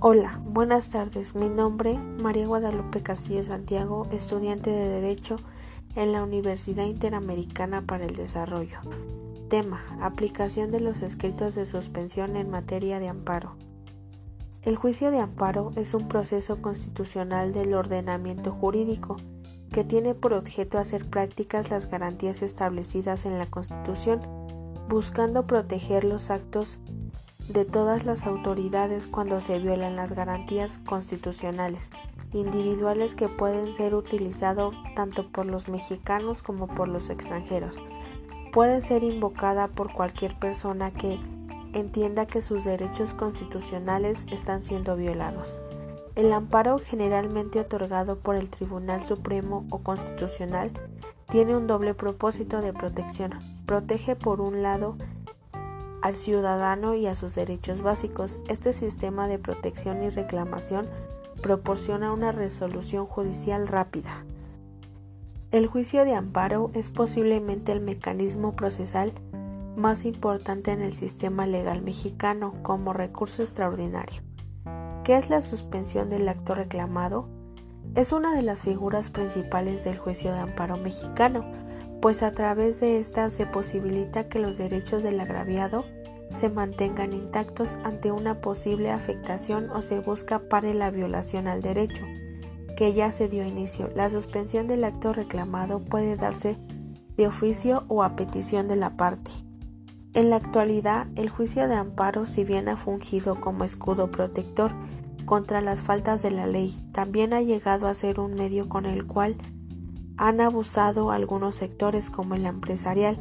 Hola, buenas tardes. Mi nombre, María Guadalupe Castillo Santiago, estudiante de Derecho en la Universidad Interamericana para el Desarrollo. Tema, aplicación de los escritos de suspensión en materia de amparo. El juicio de amparo es un proceso constitucional del ordenamiento jurídico que tiene por objeto hacer prácticas las garantías establecidas en la Constitución, buscando proteger los actos de todas las autoridades cuando se violan las garantías constitucionales individuales que pueden ser utilizados tanto por los mexicanos como por los extranjeros. Puede ser invocada por cualquier persona que entienda que sus derechos constitucionales están siendo violados. El amparo generalmente otorgado por el Tribunal Supremo o Constitucional tiene un doble propósito de protección. Protege por un lado al ciudadano y a sus derechos básicos. Este sistema de protección y reclamación proporciona una resolución judicial rápida. El juicio de amparo es posiblemente el mecanismo procesal más importante en el sistema legal mexicano como recurso extraordinario. ¿Qué es la suspensión del acto reclamado? Es una de las figuras principales del juicio de amparo mexicano, pues a través de esta se posibilita que los derechos del agraviado se mantengan intactos ante una posible afectación o se busca para la violación al derecho, que ya se dio inicio. La suspensión del acto reclamado puede darse de oficio o a petición de la parte. En la actualidad, el juicio de amparo, si bien ha fungido como escudo protector contra las faltas de la ley, también ha llegado a ser un medio con el cual han abusado algunos sectores como el empresarial,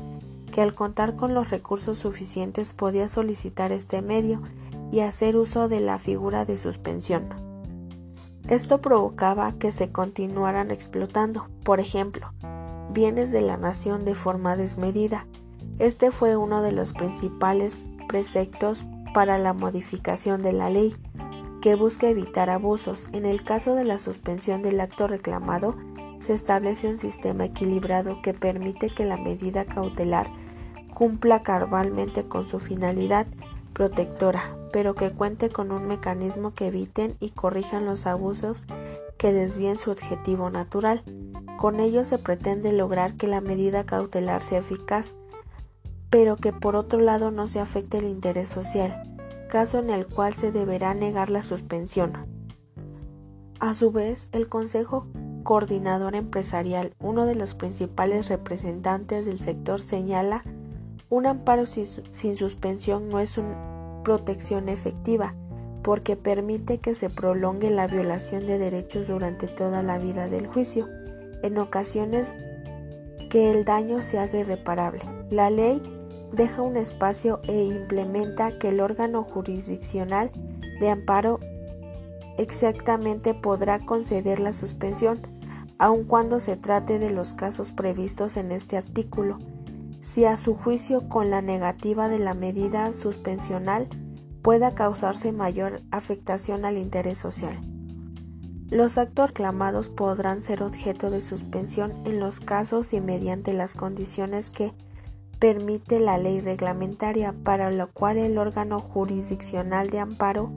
que al contar con los recursos suficientes podía solicitar este medio y hacer uso de la figura de suspensión. Esto provocaba que se continuaran explotando, por ejemplo, bienes de la nación de forma desmedida. Este fue uno de los principales preceptos para la modificación de la ley, que busca evitar abusos. En el caso de la suspensión del acto reclamado, se establece un sistema equilibrado que permite que la medida cautelar cumpla cabalmente con su finalidad protectora, pero que cuente con un mecanismo que eviten y corrijan los abusos que desvíen su objetivo natural. Con ello se pretende lograr que la medida cautelar sea eficaz, pero que por otro lado no se afecte el interés social, caso en el cual se deberá negar la suspensión. A su vez, el Consejo coordinador empresarial, uno de los principales representantes del sector, señala un amparo sin, suspensión no es una protección efectiva porque permite que se prolongue la violación de derechos durante toda la vida del juicio, en ocasiones que el daño se haga irreparable. La ley deja un espacio e implementa que el órgano jurisdiccional de amparo exactamente podrá conceder la suspensión aun cuando se trate de los casos previstos en este artículo, si a su juicio con la negativa de la medida suspensional pueda causarse mayor afectación al interés social. Los actos reclamados podrán ser objeto de suspensión en los casos y mediante las condiciones que permite la ley reglamentaria, para lo cual el órgano jurisdiccional de amparo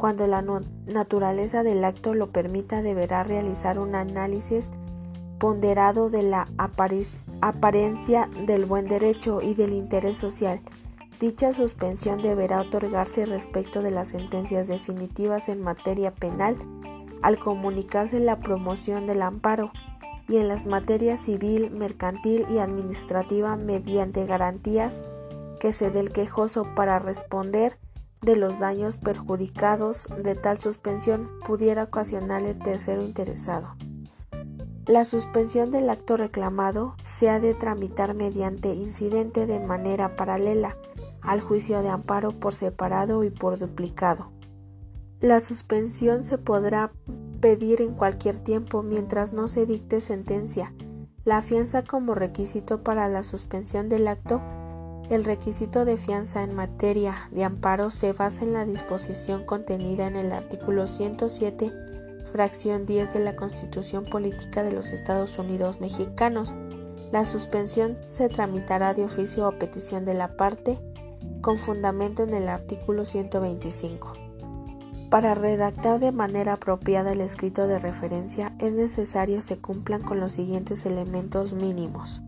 cuando la naturaleza del acto lo permita, deberá realizar un análisis ponderado de la apariencia del buen derecho y del interés social. Dicha suspensión deberá otorgarse respecto de las sentencias definitivas en materia penal al comunicarse la promoción del amparo y en las materias civil, mercantil y administrativa mediante garantías que se dé el quejoso para responder de los daños perjudicados de tal suspensión pudiera ocasionar el tercero interesado. La suspensión del acto reclamado se ha de tramitar mediante incidente de manera paralela al juicio de amparo por separado y por duplicado. La suspensión se podrá pedir en cualquier tiempo mientras no se dicte sentencia. La fianza como requisito para la suspensión del acto el requisito de fianza en materia de amparo se basa en la disposición contenida en el artículo 107, fracción 10 de la Constitución Política de los Estados Unidos Mexicanos. La suspensión se tramitará de oficio o petición de la parte, con fundamento en el artículo 125. Para redactar de manera apropiada el escrito de referencia es necesario se cumplan con los siguientes elementos mínimos.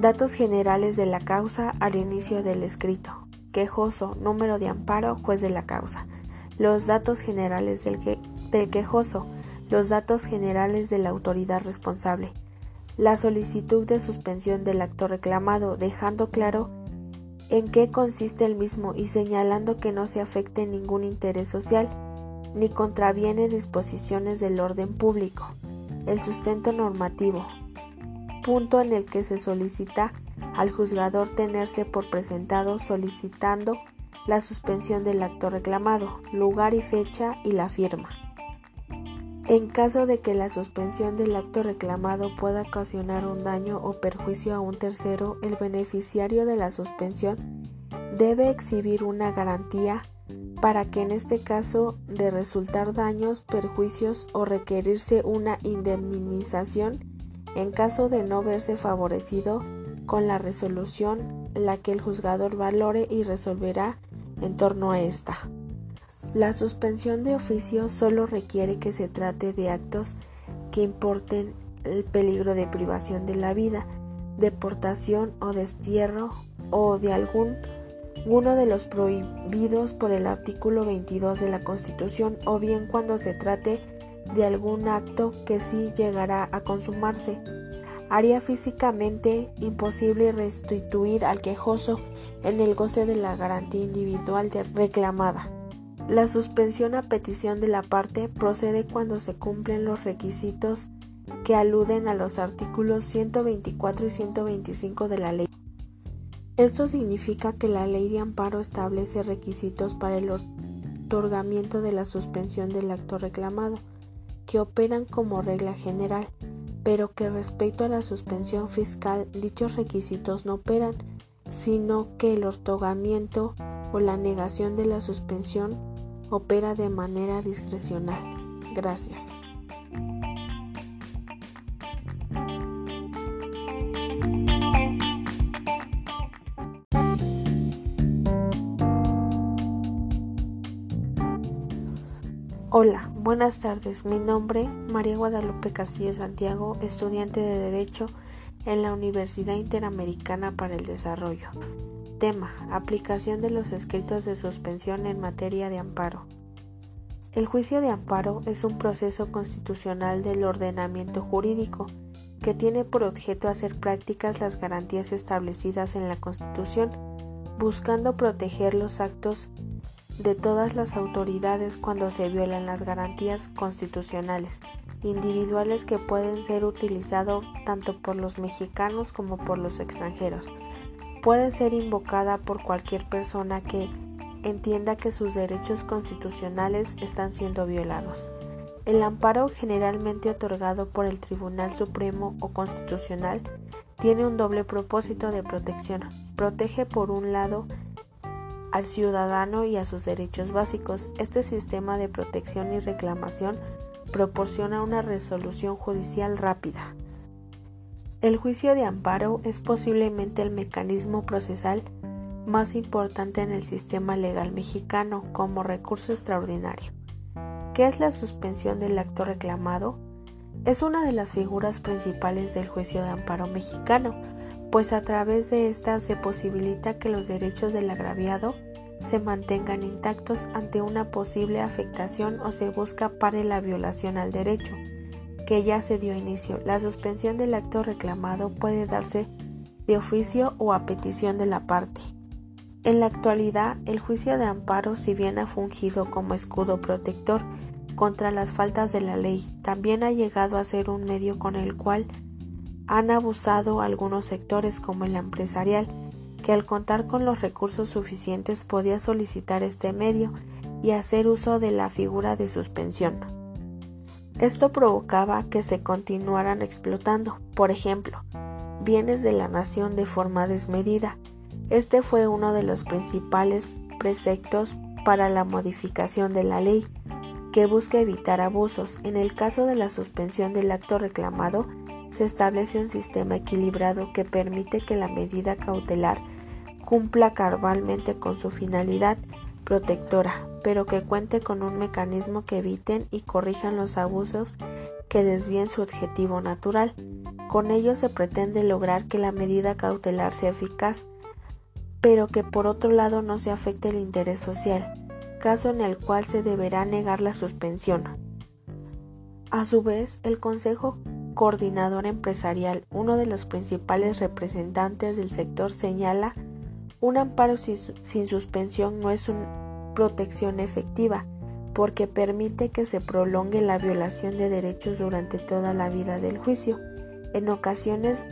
Datos generales de la causa al inicio del escrito. Quejoso, número de amparo, juez de la causa. Los datos generales del, quejoso. Los datos generales de la autoridad responsable. La solicitud de suspensión del acto reclamado, dejando claro en qué consiste el mismo y señalando que no se afecte ningún interés social ni contraviene disposiciones del orden público. El sustento normativo. Punto en el que se solicita al juzgador tenerse por presentado solicitando la suspensión del acto reclamado, lugar y fecha y la firma. En caso de que la suspensión del acto reclamado pueda ocasionar un daño o perjuicio a un tercero, el beneficiario de la suspensión debe exhibir una garantía para que en este caso de resultar daños, perjuicios o requerirse una indemnización, en caso de no verse favorecido con la resolución, la que el juzgador valore y resolverá en torno a esta. La suspensión de oficio solo requiere que se trate de actos que importen el peligro de privación de la vida, deportación o destierro o de algún uno de los prohibidos por el artículo 22 de la Constitución o bien cuando se trate de algún acto que sí llegará a consumarse. Haría físicamente imposible restituir al quejoso en el goce de la garantía individual reclamada. La suspensión a petición de la parte procede cuando se cumplen los requisitos que aluden a los artículos 124 y 125 de la ley. Esto significa que la ley de amparo establece requisitos para el otorgamiento de la suspensión del acto reclamado, que operan como regla general, pero que respecto a la suspensión fiscal dichos requisitos no operan, sino que el otorgamiento o la negación de la suspensión opera de manera discrecional. Gracias. Hola, buenas tardes. Mi nombre, María Guadalupe Castillo Santiago, estudiante de Derecho en la Universidad Interamericana para el Desarrollo. Tema. Aplicación de los escritos de suspensión en materia de amparo. El juicio de amparo es un proceso constitucional del ordenamiento jurídico que tiene por objeto hacer prácticas las garantías establecidas en la Constitución, buscando proteger los actos de todas las autoridades cuando se violan las garantías constitucionales individuales que pueden ser utilizados tanto por los mexicanos como por los extranjeros puede ser invocada por cualquier persona que entienda que sus derechos constitucionales están siendo violados. El amparo generalmente otorgado por el Tribunal Supremo o Constitucional tiene un doble propósito de protección. Protege por un lado al ciudadano y a sus derechos básicos. Este sistema de protección y reclamación proporciona una resolución judicial rápida. El juicio de amparo es posiblemente el mecanismo procesal más importante en el sistema legal mexicano como recurso extraordinario. ¿Qué es la suspensión del acto reclamado? Es una de las figuras principales del juicio de amparo mexicano, pues a través de esta se posibilita que los derechos del agraviado se mantengan intactos ante una posible afectación o se busca para la violación al derecho que ya se dio inicio. La suspensión del acto reclamado puede darse de oficio o a petición de la parte. En la actualidad, el juicio de amparo, si bien ha fungido como escudo protector contra las faltas de la ley, también ha llegado a ser un medio con el cual han abusado algunos sectores como el empresarial, que al contar con los recursos suficientes podía solicitar este medio y hacer uso de la figura de suspensión. Esto provocaba que se continuaran explotando, por ejemplo, bienes de la nación de forma desmedida. Este fue uno de los principales preceptos para la modificación de la ley, que busca evitar abusos. En el caso de la suspensión del acto reclamado, se establece un sistema equilibrado que permite que la medida cautelar cumpla cabalmente con su finalidad, protectora, pero que cuente con un mecanismo que eviten y corrijan los abusos que desvíen su objetivo natural. Con ello se pretende lograr que la medida cautelar sea eficaz, pero que por otro lado no se afecte el interés social, caso en el cual se deberá negar la suspensión. A su vez, el Consejo Coordinador Empresarial, uno de los principales representantes del sector, señala un amparo sin suspensión no es una protección efectiva, porque permite que se prolongue la violación de derechos durante toda la vida del juicio, en ocasiones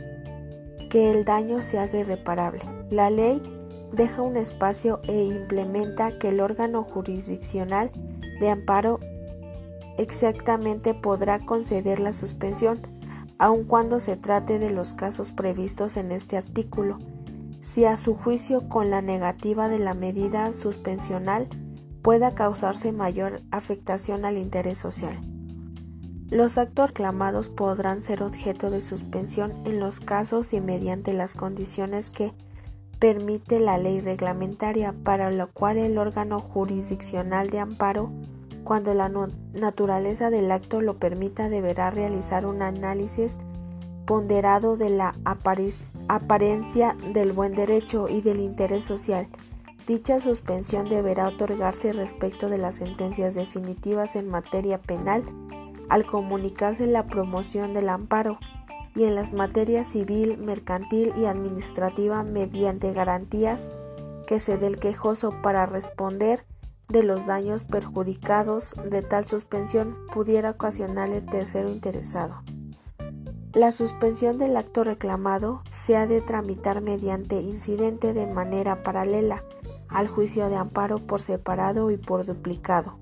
que el daño se haga irreparable. La ley deja un espacio e implementa que el órgano jurisdiccional de amparo exactamente podrá conceder la suspensión, aun cuando se trate de los casos previstos en este artículo, si a su juicio con la negativa de la medida suspensional pueda causarse mayor afectación al interés social. Los actos reclamados podrán ser objeto de suspensión en los casos y mediante las condiciones que permite la ley reglamentaria, para lo cual el órgano jurisdiccional de amparo, cuando la naturaleza del acto lo permita, deberá realizar un análisis ponderado de la apariencia del buen derecho y del interés social. Dicha suspensión deberá otorgarse respecto de las sentencias definitivas en materia penal al comunicarse la promoción del amparo y en las materias civil, mercantil y administrativa mediante garantías que se dé el quejoso para responder de los daños perjudicados de tal suspensión pudiera ocasionar el tercero interesado. La suspensión del acto reclamado se ha de tramitar mediante incidente de manera paralela al juicio de amparo por separado y por duplicado.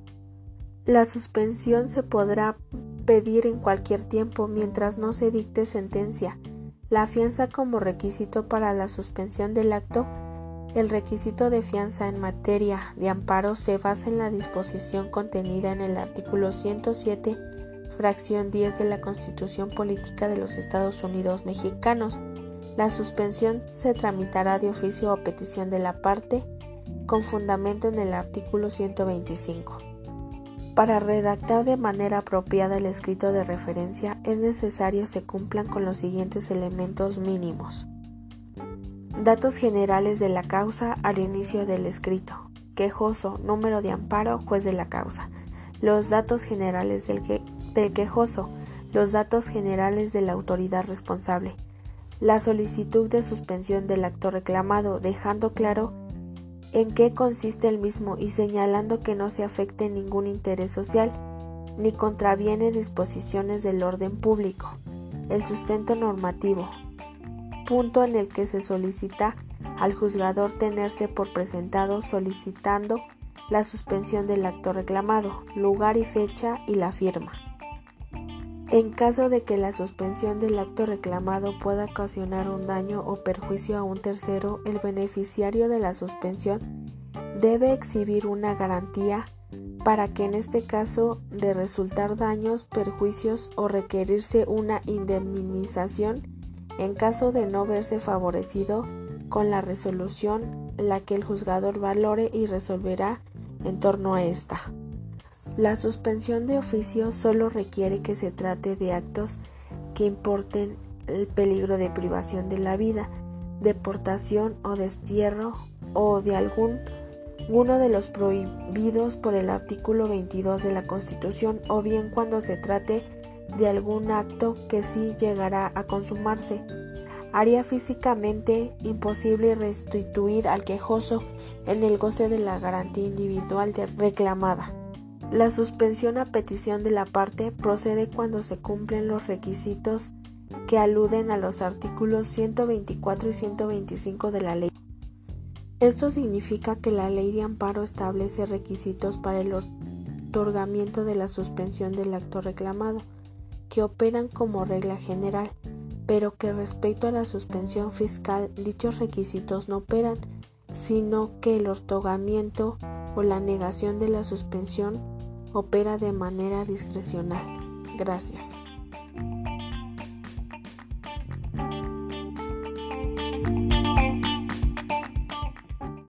La suspensión se podrá pedir en cualquier tiempo mientras no se dicte sentencia. La fianza como requisito para la suspensión del acto. El requisito de fianza en materia de amparo se basa en la disposición contenida en el artículo 107, fracción 10 de la Constitución Política de los Estados Unidos Mexicanos. La suspensión se tramitará de oficio o petición de la parte con fundamento en el artículo 125. Para redactar de manera apropiada el escrito de referencia es necesario se cumplan con los siguientes elementos mínimos. Datos generales de la causa al inicio del escrito. Quejoso, número de amparo, juez de la causa. Los datos generales del, del quejoso. Los datos generales de la autoridad responsable. La solicitud de suspensión del acto reclamado, dejando claro en qué consiste el mismo y señalando que no se afecte ningún interés social ni contraviene disposiciones del orden público. El sustento normativo. Punto en el que se solicita al juzgador tenerse por presentado solicitando la suspensión del acto reclamado, lugar y fecha y la firma. En caso de que la suspensión del acto reclamado pueda ocasionar un daño o perjuicio a un tercero, el beneficiario de la suspensión debe exhibir una garantía para que en este caso de resultar daños, perjuicios o requerirse una indemnización en caso de no verse favorecido con la resolución la que el juzgador valore y resolverá en torno a esta. La suspensión de oficio solo requiere que se trate de actos que importen el peligro de privación de la vida, deportación o destierro o de algún uno de los prohibidos por el artículo 22 de la Constitución o bien cuando se trate de algún acto que sí llegará a consumarse, haría físicamente imposible restituir al quejoso en el goce de la garantía individual reclamada. La suspensión a petición de la parte procede cuando se cumplen los requisitos que aluden a los artículos 124 y 125 de la ley. Esto significa que la ley de amparo establece requisitos para el otorgamiento de la suspensión del acto reclamado, que operan como regla general, pero que respecto a la suspensión fiscal dichos requisitos no operan, sino que el otorgamiento o la negación de la suspensión opera de manera discrecional. Gracias.